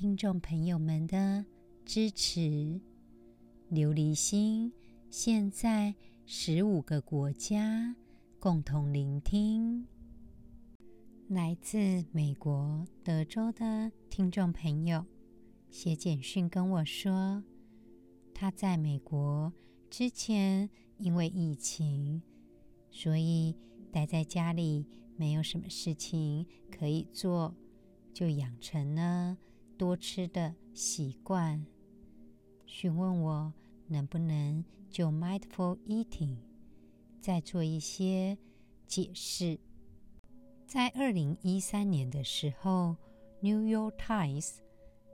听众朋友们的支持。琉璃心现在十五个国家共同聆听。来自美国德州的听众朋友写简讯跟我说，他在美国之前因为疫情，所以待在家里没有什么事情可以做，就养成了多吃的习惯。询问我能不能就 Mindful Eating 再做一些解释。在二零一三年的时候，《New York Times》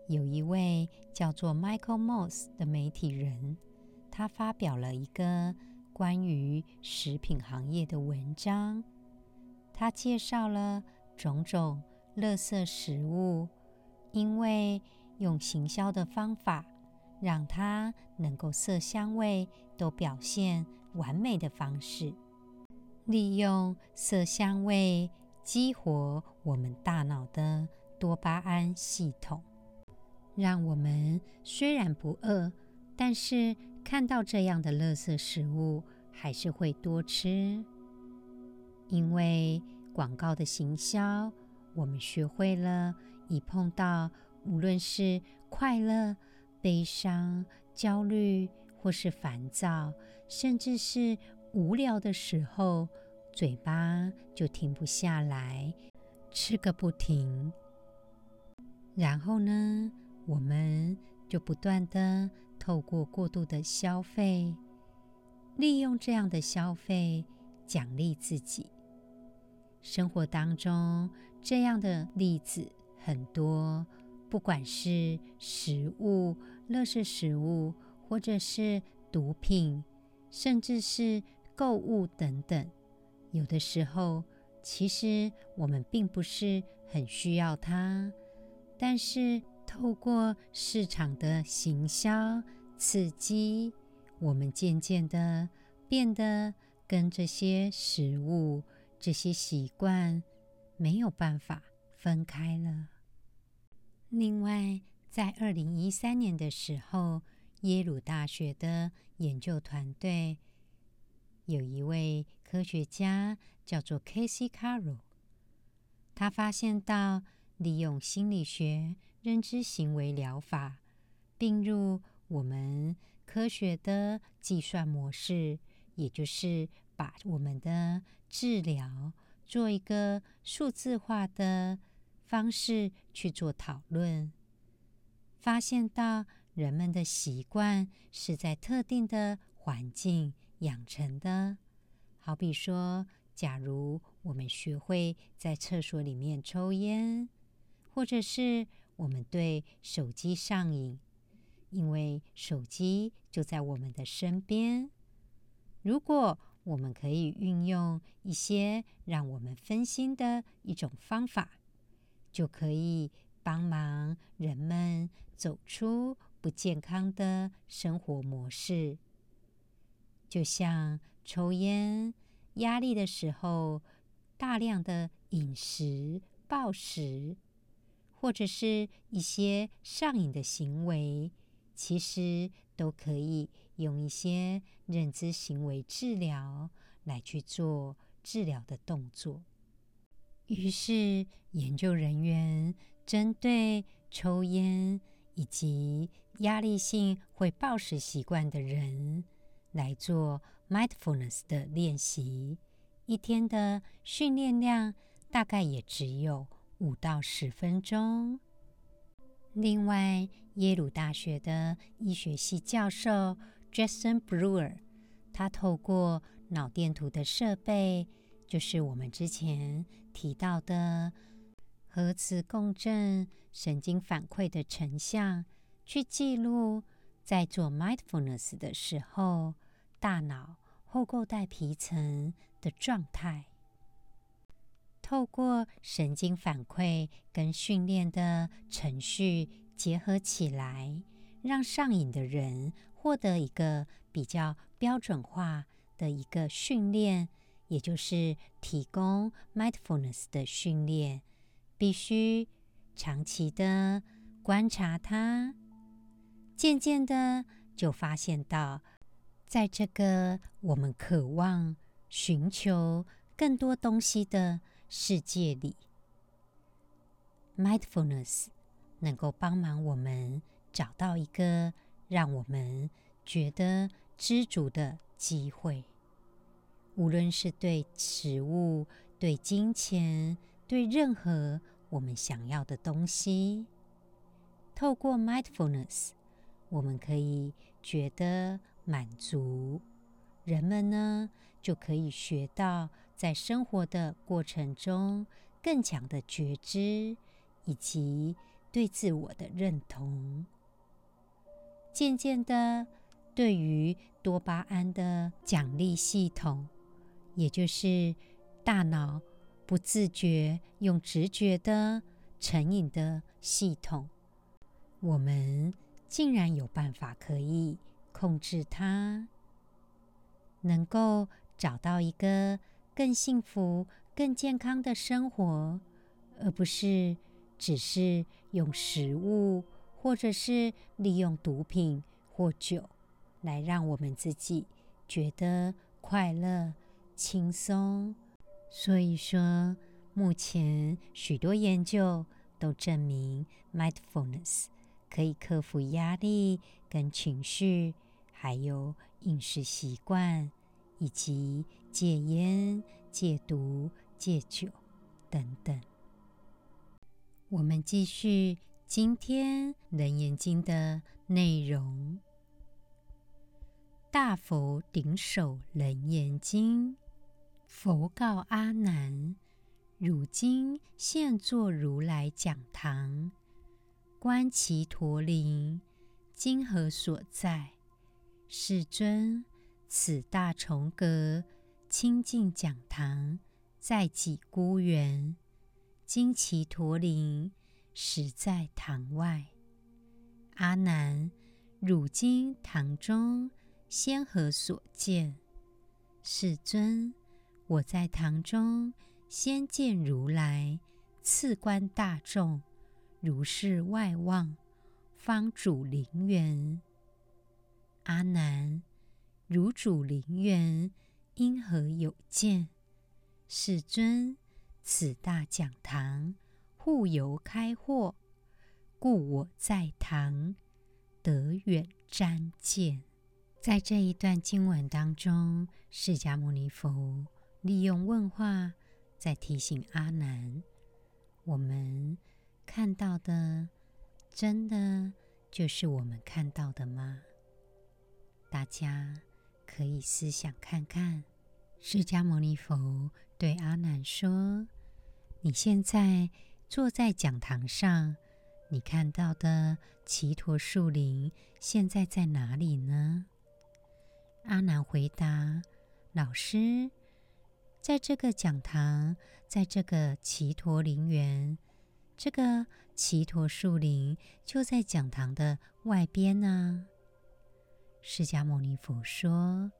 有一位叫做 Michael Moss 的媒体人，他发表了一个关于食品行业的文章。他介绍了种种垃圾食物，因为用行销的方法，让它能够色香味都表现完美的方式，利用色香味。激活我们大脑的多巴胺系统，让我们虽然不饿，但是看到这样的垃圾食物还是会多吃。因为广告的行销，我们学会了一碰到无论是快乐、悲伤、焦虑，或是烦躁，甚至是无聊的时候。嘴巴就停不下来，吃个不停。然后呢，我们就不断地透过过度的消费，利用这样的消费奖励自己。生活当中这样的例子很多，不管是食物、垃圾食物，或者是毒品，甚至是购物等等。有的时候，其实我们并不是很需要它，但是透过市场的行销刺激，我们渐渐的变得跟这些食物、这些习惯没有办法分开了。另外，在二零一三年的时候，耶鲁大学的研究团队。有一位科学家叫做 Casey Carroll，他发现到利用心理学认知行为疗法并入我们科学的计算模式，也就是把我们的治疗做一个数字化的方式去做讨论，发现到人们的习惯是在特定的环境养成的，好比说，假如我们学会在厕所里面抽烟，或者是我们对手机上瘾，因为手机就在我们的身边。如果我们可以运用一些让我们分心的一种方法，就可以帮忙人们走出不健康的生活模式。就像抽烟、压力的时候，大量的饮食、暴食，或者是一些上瘾的行为，其实都可以用一些认知行为治疗来去做治疗的动作。于是，研究人员针对抽烟以及压力性会暴食习惯的人。来做 mindfulness 的练习，一天的训练量大概也只有五到十分钟。另外，耶鲁大学的医学系教授 Jason Brewer，他透过脑电图的设备，就是我们之前提到的核磁共振神经反馈的成像，去记录在做 mindfulness 的时候，大脑后构带皮层的状态。透过神经反馈跟训练的程序结合起来，让上瘾的人获得一个比较标准化的一个训练，也就是提供 mindfulness 的训练，必须长期的观察它，渐渐的就发现到，在这个我们渴望寻求更多东西的世界里，mindfulness 能够帮忙我们找到一个让我们觉得知足的机会。无论是对食物、对金钱、对任何我们想要的东西，透过 mindfulness，我们可以觉得满足。人们呢，就可以学到。在生活的过程中，更强的觉知以及对自我的认同，渐渐的，对于多巴胺的奖励系统，也就是大脑不自觉用直觉的成瘾的系统，我们竟然有办法可以控制它，能够找到一个。更幸福、更健康的生活，而不是只是用食物，或者是利用毒品或酒来让我们自己觉得快乐、轻松。所以说，目前许多研究都证明，mindfulness 可以克服压力跟情绪，还有饮食习惯。以及戒烟、戒毒、戒酒等等。我们继续今天《楞严经》的内容。大佛顶首楞严经，佛告阿难：汝今现作如来讲堂，观其陀林，今何所在？世尊。此大重阁清净讲堂，在己孤园。今其陀林实在堂外。阿难，汝今堂中先何所见？世尊，我在堂中先见如来，次观大众，如是外望，方主林园。阿难。汝主林园，因何有见？世尊，此大讲堂户由开阔，故我在堂得远瞻见。在这一段经文当中，释迦牟尼佛利用问话，在提醒阿难：我们看到的，真的就是我们看到的吗？大家。可以思想看看，释迦牟尼佛对阿难说：“你现在坐在讲堂上，你看到的奇陀树林现在在哪里呢？”阿难回答：“老师，在这个讲堂，在这个奇陀林园，这个奇陀树林就在讲堂的外边呢。”释迦牟尼佛说：“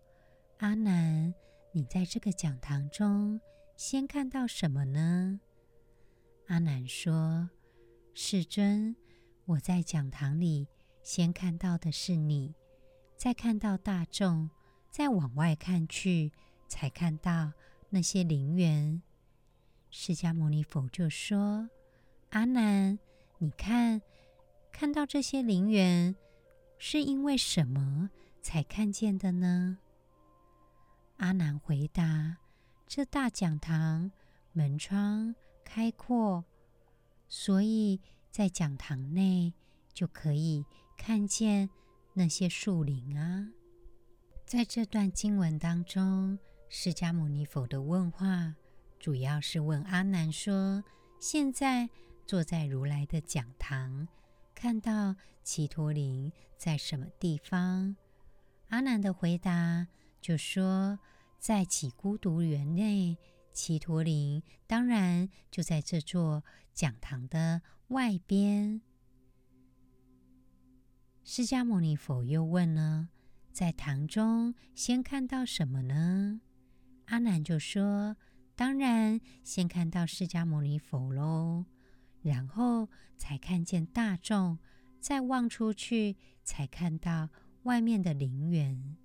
阿难，你在这个讲堂中先看到什么呢？”阿难说：“世尊，我在讲堂里先看到的是你，再看到大众，再往外看去，才看到那些林园。”释迦牟尼佛就说：“阿难，你看，看到这些林园。”是因为什么才看见的呢？阿难回答：“这大讲堂门窗开阔，所以在讲堂内就可以看见那些树林啊。”在这段经文当中，释迦牟尼佛的问话主要是问阿难说：“现在坐在如来的讲堂，看到只陀林在什么地方？阿难的回答就说，在只孤独园内，只陀林当然就在这座讲堂的外边。释迦牟尼佛又问呢，在堂中先看到什么呢？阿难就说，当然先看到释迦牟尼佛喽。然后才看见大众，再望出去，才看到外面的陵园。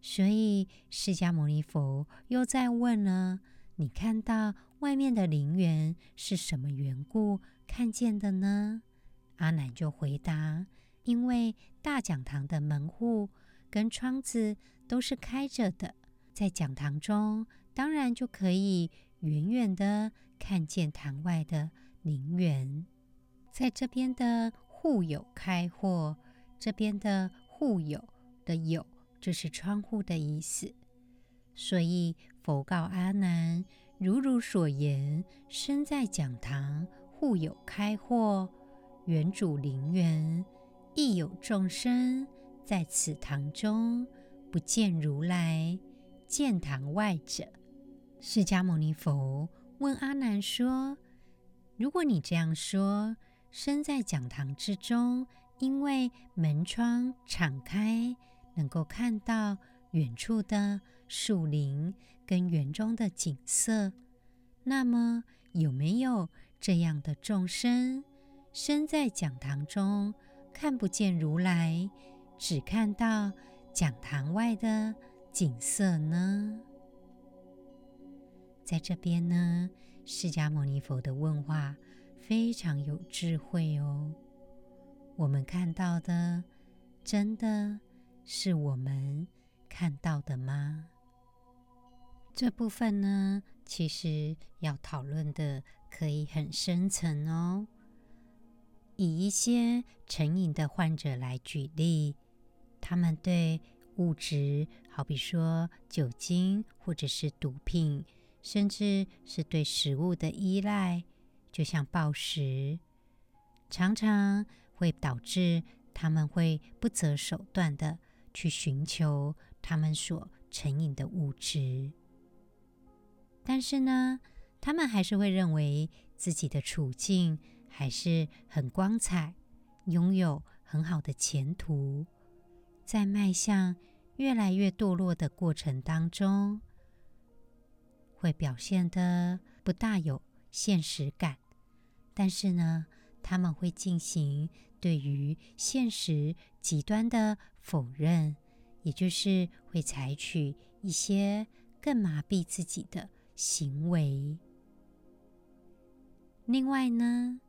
所以释迦牟尼佛又再问了：“你看到外面的陵园是什么缘故看见的呢？”阿难就回答：“因为大讲堂的门户跟窗子都是开着的，在讲堂中当然就可以。”远远的看见堂外的林园，在这边的户有开阔，这边的户有的有，就是窗户的意思。所以佛告阿难：如汝所言，身在讲堂，户有开阔，园主陵园，亦有众生在此堂中，不见如来，见堂外者。释迦牟尼佛问阿难说：“如果你这样说，身在讲堂之中，因为门窗敞开，能够看到远处的树林跟园中的景色，那么有没有这样的众生，身在讲堂中看不见如来，只看到讲堂外的景色呢？”在这边呢，释迦牟尼佛的问话非常有智慧哦。我们看到的，真的是我们看到的吗？这部分呢，其实要讨论的可以很深层哦。以一些成瘾的患者来举例，他们对物质，好比说酒精或者是毒品。甚至是对食物的依赖，就像暴食，常常会导致他们会不择手段的去寻求他们所成瘾的物质。但是呢，他们还是会认为自己的处境还是很光彩，拥有很好的前途，在迈向越来越堕落的过程当中。会表现得不大有现实感，但是呢，他们会进行对于现实极端的否认，也就是会采取一些更麻痹自己的行为。另外呢，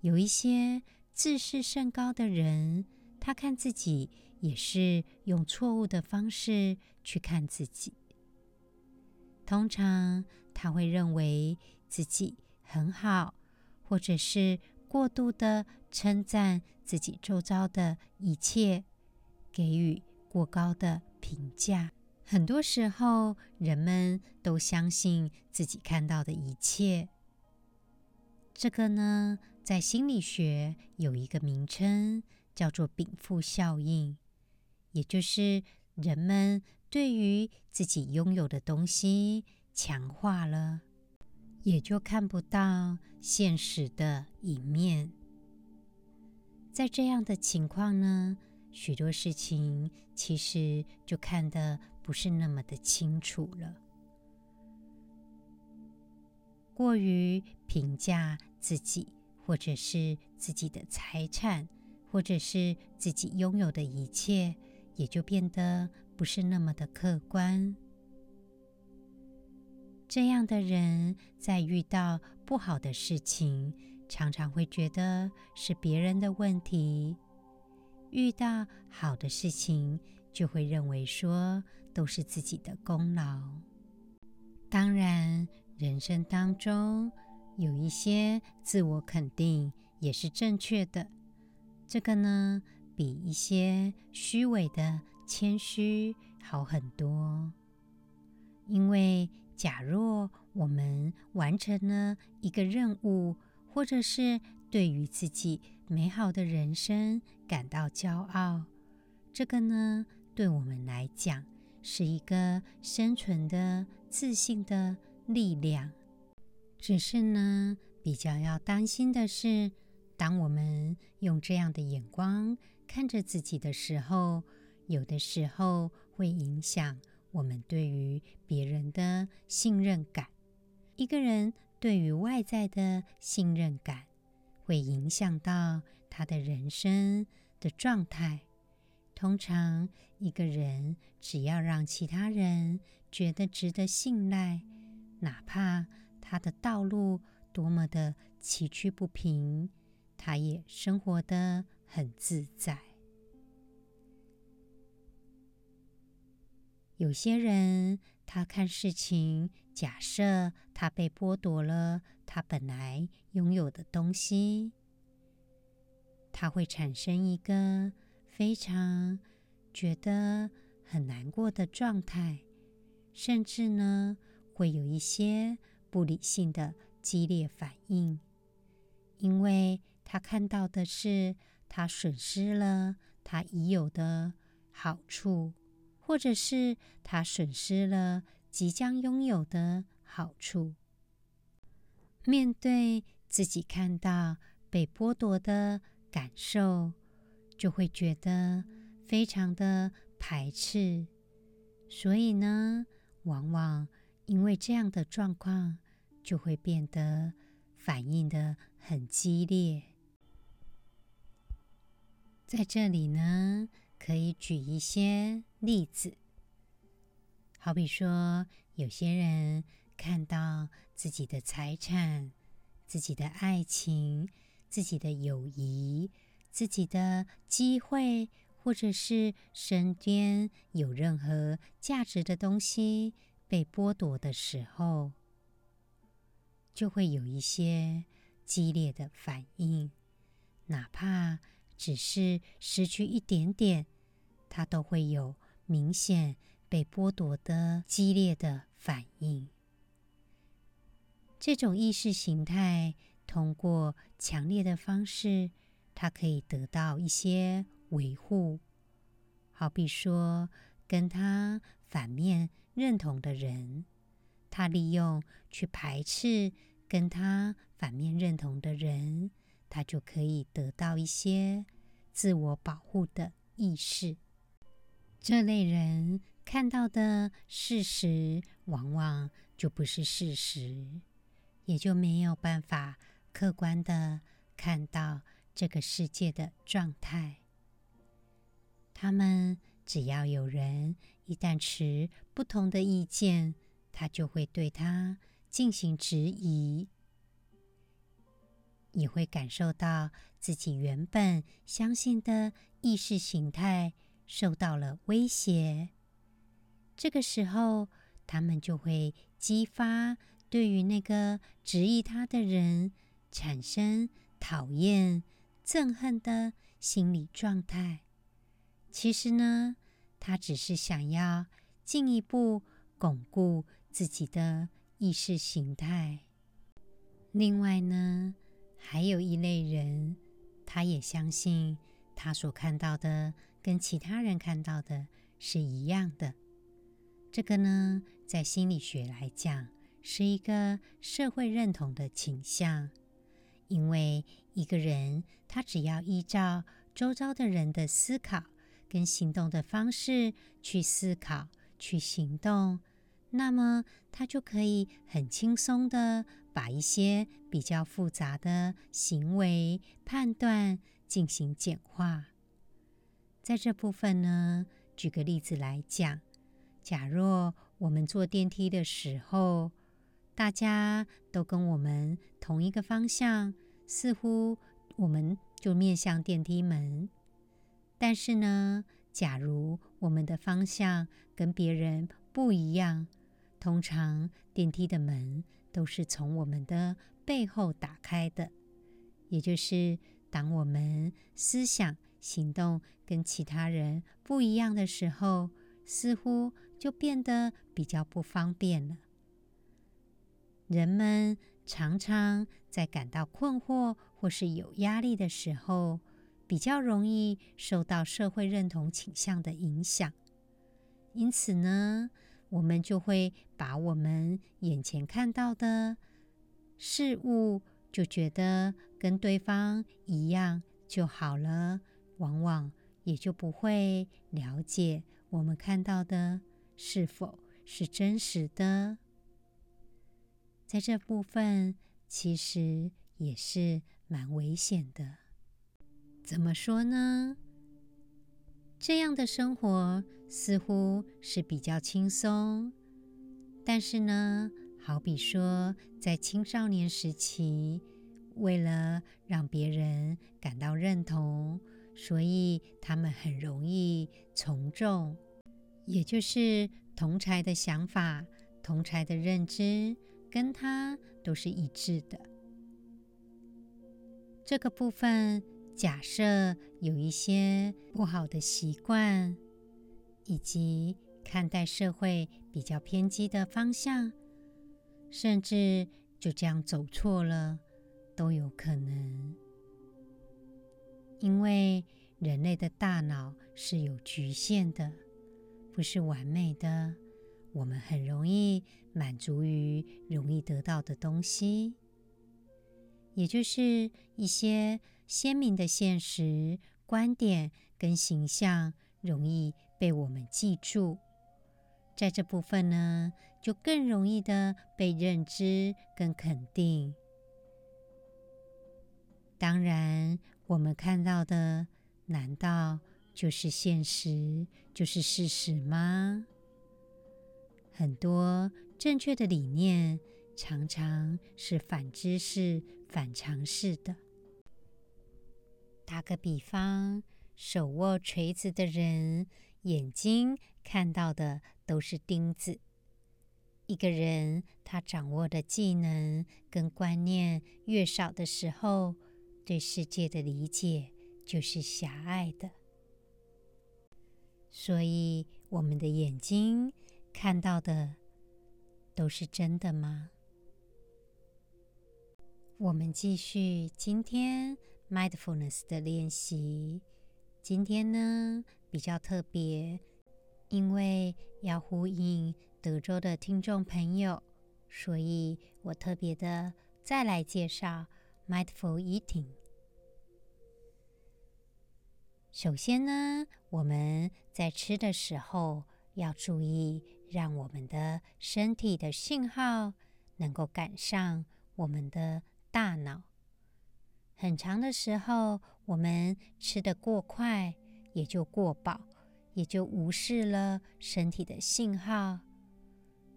有一些自视甚高的人，他看自己也是用错误的方式去看自己。通常他会认为自己很好，或者是过度的称赞自己周遭的一切，给予过高的评价。很多时候，人们都相信自己看到的一切。这个呢，在心理学有一个名称，叫做禀赋效应，也就是人们。对于自己拥有的东西强化了，也就看不到现实的一面。在这样的情况呢，许多事情其实就看得不是那么的清楚了。过于评价自己，或者是自己的财产，或者是自己拥有的一切，也就变得。不是那么的客观，这样的人在遇到不好的事情，常常会觉得是别人的问题；遇到好的事情，就会认为说都是自己的功劳。当然，人生当中有一些自我肯定也是正确的，这个呢，比一些虚伪的。谦虚好很多，因为假若我们完成了一个任务，或者是对于自己美好的人生感到骄傲。这个呢，对我们来讲是一个生存的自信的力量。只是呢，比较要担心的是，当我们用这样的眼光看着自己的时候，有的时候会影响我们对于别人的信任感。一个人对于外在的信任感，会影响到他的人生的状态。通常，一个人只要让其他人觉得值得信赖，哪怕他的道路多么的崎岖不平，他也生活的很自在。有些人，他看事情，假设他被剥夺了他本来拥有的东西，他会产生一个非常觉得很难过的状态，甚至呢，会有一些不理性的激烈反应，因为他看到的是他损失了他已有的好处。或者是他损失了即将拥有的好处，面对自己看到被剥夺的感受，就会觉得非常的排斥。所以呢，往往因为这样的状况，就会变得反应的很激烈。在这里呢，可以举一些例子，好比说，有些人看到自己的财产、自己的爱情、自己的友谊、自己的机会，或者是身边有任何价值的东西被剥夺的时候，就会有一些激烈的反应，哪怕只是失去一点点。他都会有明显被剥夺的激烈的反应。这种意识形态通过强烈的方式，它可以得到一些维护。好比说，跟他反面认同的人，他利用去排斥跟他反面认同的人，他就可以得到一些自我保护的意识。这类人看到的事实，往往就不是事实，也就没有办法客观地看到这个世界的状态。他们只要有人一旦持不同的意见，他就会对他进行质疑，也会感受到自己原本相信的意识形态。受到了威胁，这个时候，他们就会激发对于那个质疑他的人产生讨厌、憎恨的心理状态。其实呢，他只是想要进一步巩固自己的意识形态。另外呢，还有一类人，他也相信他所看到的。跟其他人看到的是一样的，这个呢，在心理学来讲，是一个社会认同的倾向。因为一个人他只要依照周遭的人的思考跟行动的方式去思考、去行动，那么他就可以很轻松的把一些比较复杂的行为判断进行简化。在这部分呢，举个例子来讲，假若我们坐电梯的时候，大家都跟我们同一个方向，似乎我们就面向电梯门。但是呢，假如我们的方向跟别人不一样，通常电梯的门都是从我们的背后打开的，也就是当我们思想。行动跟其他人不一样的时候，似乎就变得比较不方便了。人们常常在感到困惑或是有压力的时候，比较容易受到社会认同倾向的影响。因此呢，我们就会把我们眼前看到的事物，就觉得跟对方一样就好了，往往也就不会了解我们看到的是否是真实的。在这部分，其实也是蛮危险的。怎么说呢？这样的生活似乎是比较轻松，但是呢，好比说在青少年时期，为了让别人感到认同，所以他们很容易从众，也就是同才的想法、同才的认知。跟他都是一致的。这个部分，假设有一些不好的习惯，以及看待社会比较偏激的方向，甚至就这样走错了，都有可能。因为人类的大脑是有局限的，不是完美的。我们很容易满足于容易得到的东西，也就是一些鲜明的现实观点跟形象，容易被我们记住。在这部分呢，就更容易的被认知跟肯定。当然，我们看到的难道就是现实，就是事实吗？很多正确的理念常常是反知识、反常识的。打个比方，手握锤子的人，眼睛看到的都是钉子。一个人他掌握的技能跟观念越少的时候，对世界的理解就是狭隘的。所以，我们的眼睛。看到的都是真的吗？我们继续今天 mindfulness 的练习。今天呢，比较特别，因为要呼应德州的听众朋友，所以我特别的再来介绍 mindful eating。首先呢，我们在吃的时候要注意。让我们的身体的信号能够赶上我们的大脑。很长的时候，我们吃得过快，也就过饱，也就无视了身体的信号。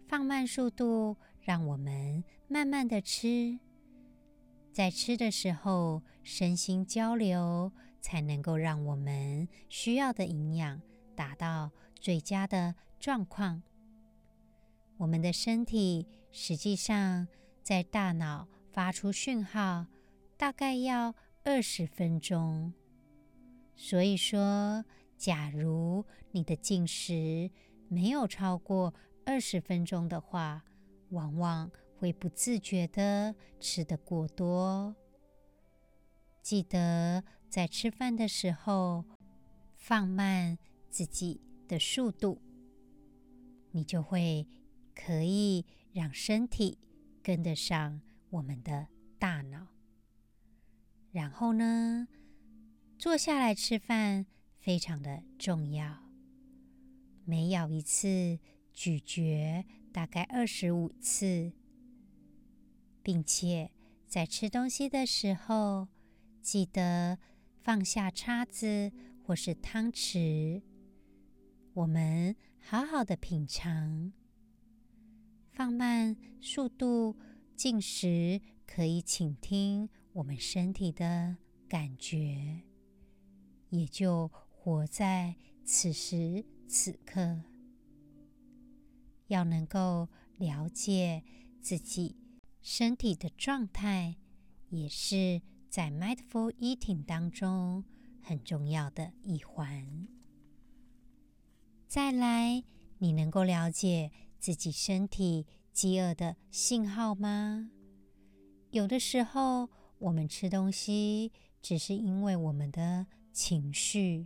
放慢速度，让我们慢慢的吃。在吃的时候，身心交流，才能够让我们需要的营养达到最佳的状况。我们的身体实际上在大脑发出讯号，大概要二十分钟。所以说，假如你的进食没有超过二十分钟的话，往往会不自觉地吃得过多。记得在吃饭的时候放慢自己的速度，你就会。可以让身体跟得上我们的大脑。然后呢，坐下来吃饭非常的重要。每咬一次，咀嚼大概二十五次，并且在吃东西的时候，记得放下叉子或是汤匙，我们好好的品尝。放慢速度进食，可以倾听我们身体的感觉，也就活在此时此刻。要能够了解自己身体的状态，也是在 mindful eating 当中很重要的一环。再来，你能够了解。自己身体饥饿的信号吗？有的时候，我们吃东西只是因为我们的情绪，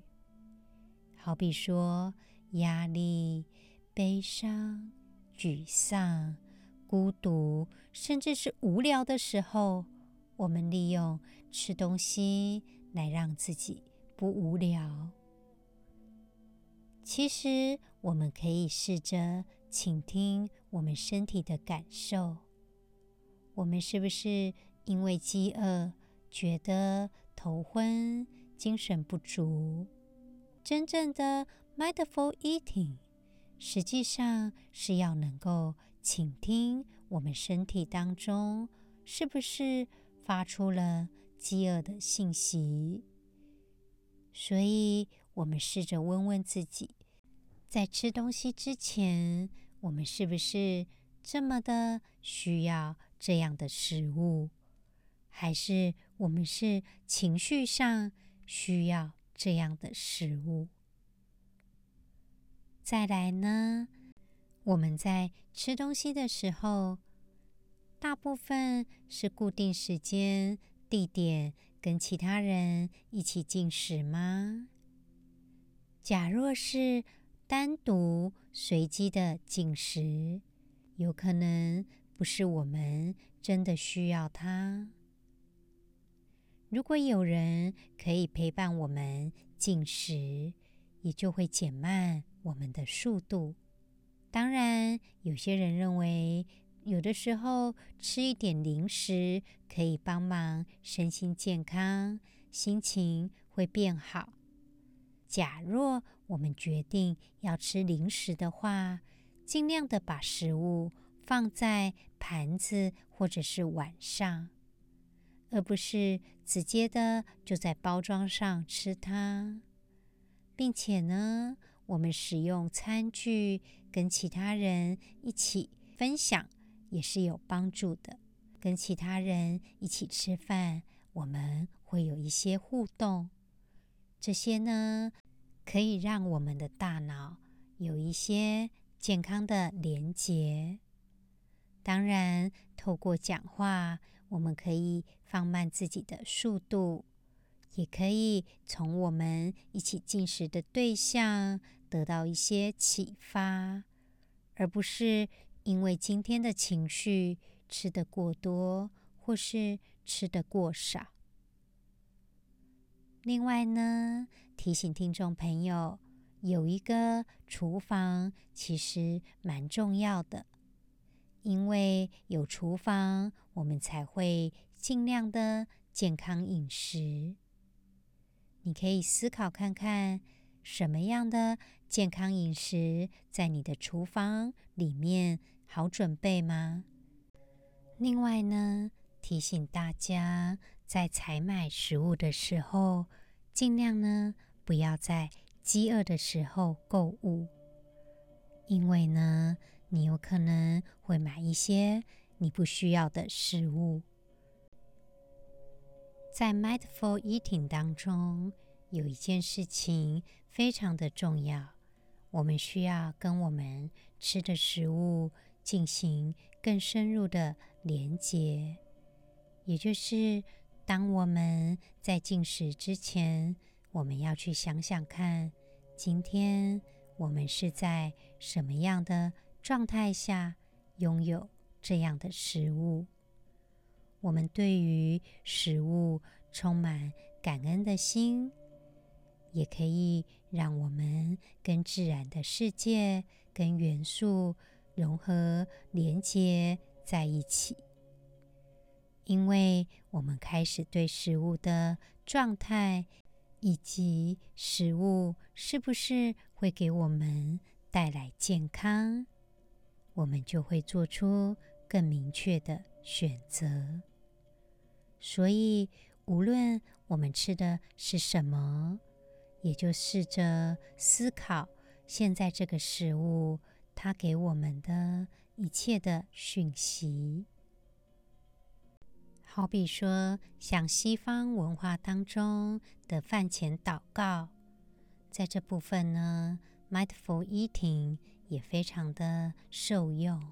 好比说压力、悲伤、沮丧、孤独，甚至是无聊的时候，我们利用吃东西来让自己不无聊。其实，我们可以试着倾听我们身体的感受。我们是不是因为饥饿觉得头昏、精神不足？真正的 mindful eating，实际上是要能够倾听我们身体当中是不是发出了饥饿的信息。所以，我们试着问问自己，在吃东西之前，我们是不是这么的需要这样的食物？还是我们是情绪上需要这样的食物？再来呢，我们在吃东西的时候，大部分是固定时间、地点，跟其他人一起进食吗？假若是单独随机的进食，有可能不是我们真的需要它。如果有人可以陪伴我们进食，也就会减慢我们的速度。当然，有些人认为，有的时候吃一点零食可以帮忙身心健康，心情会变好。假若我们决定要吃零食的话，尽量的把食物放在盘子或者是碗上，而不是直接的就在包装上吃它，并且呢，我们使用餐具跟其他人一起分享也是有帮助的。跟其他人一起吃饭，我们会有一些互动。这些呢，可以让我们的大脑有一些健康的连结。当然，透过讲话，我们可以放慢自己的速度，也可以从我们一起进食的对象得到一些启发，而不是因为今天的情绪吃得过多，或是吃得过少。另外呢，提醒听众朋友，有一个厨房其实蛮重要的，因为有厨房，我们才会尽量的健康饮食。你可以思考看看，什么样的健康饮食在你的厨房里面好准备吗？另外呢，提醒大家，在采买食物的时候，尽量呢不要在饥饿的时候购物，因为呢，你有可能会买一些你不需要的食物。在 Mindful Eating 当中，有一件事情非常的重要，我们需要跟我们吃的食物进行更深入的连接，也就是当我们在进食之前，我们要去想想看，今天我们是在什么样的状态下拥有这样的食物。我们对于食物充满感恩的心，也可以让我们跟自然的世界、跟元素融合、连接在一起，因为我们开始对食物的状态以及食物是不是会给我们带来健康，我们就会做出更明确的选择。所以，无论我们吃的是什么，也就试着思考现在这个食物它给我们的一切的讯息。好比说，像西方文化当中的饭前祷告，在这部分呢，Mindful Eating 也非常的受用。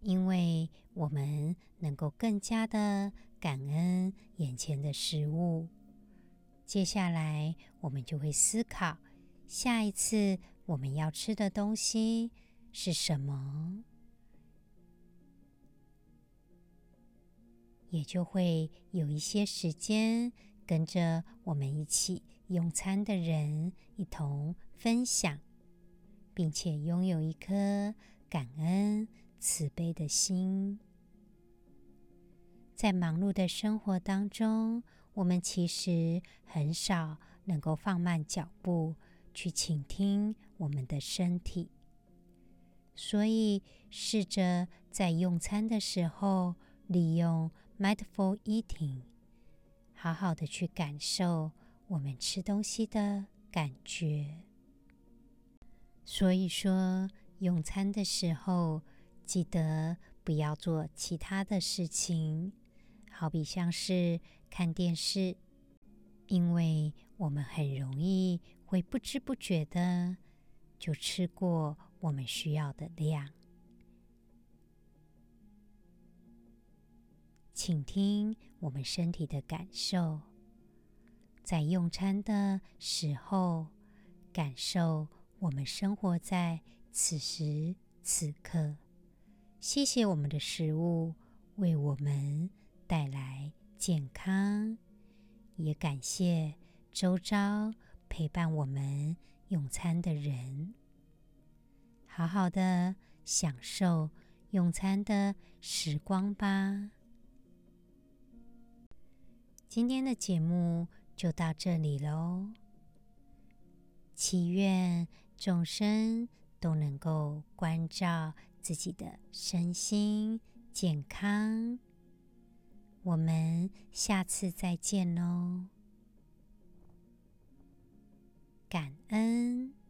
因为我们能够更加的感恩眼前的食物。接下来，我们就会思考，下一次我们要吃的东西是什么，也就会有一些时间跟着我们一起用餐的人一同分享，并且拥有一颗感恩。慈悲的心，在忙碌的生活当中，我们其实很少能够放慢脚步去倾听我们的身体。所以，试着在用餐的时候，利用 mindful eating，好好的去感受我们吃东西的感觉。所以说，用餐的时候，记得不要做其他的事情，好比像是看电视，因为我们很容易会不知不觉的就吃过我们需要的量。请听我们身体的感受，在用餐的时候，感受我们生活在此时此刻。谢谢我们的食物为我们带来健康，也感谢周遭陪伴我们用餐的人。好好的享受用餐的时光吧。今天的节目就到这里喽。祈愿众生都能够关照。自己的身心健康，我们下次再见喽，感恩。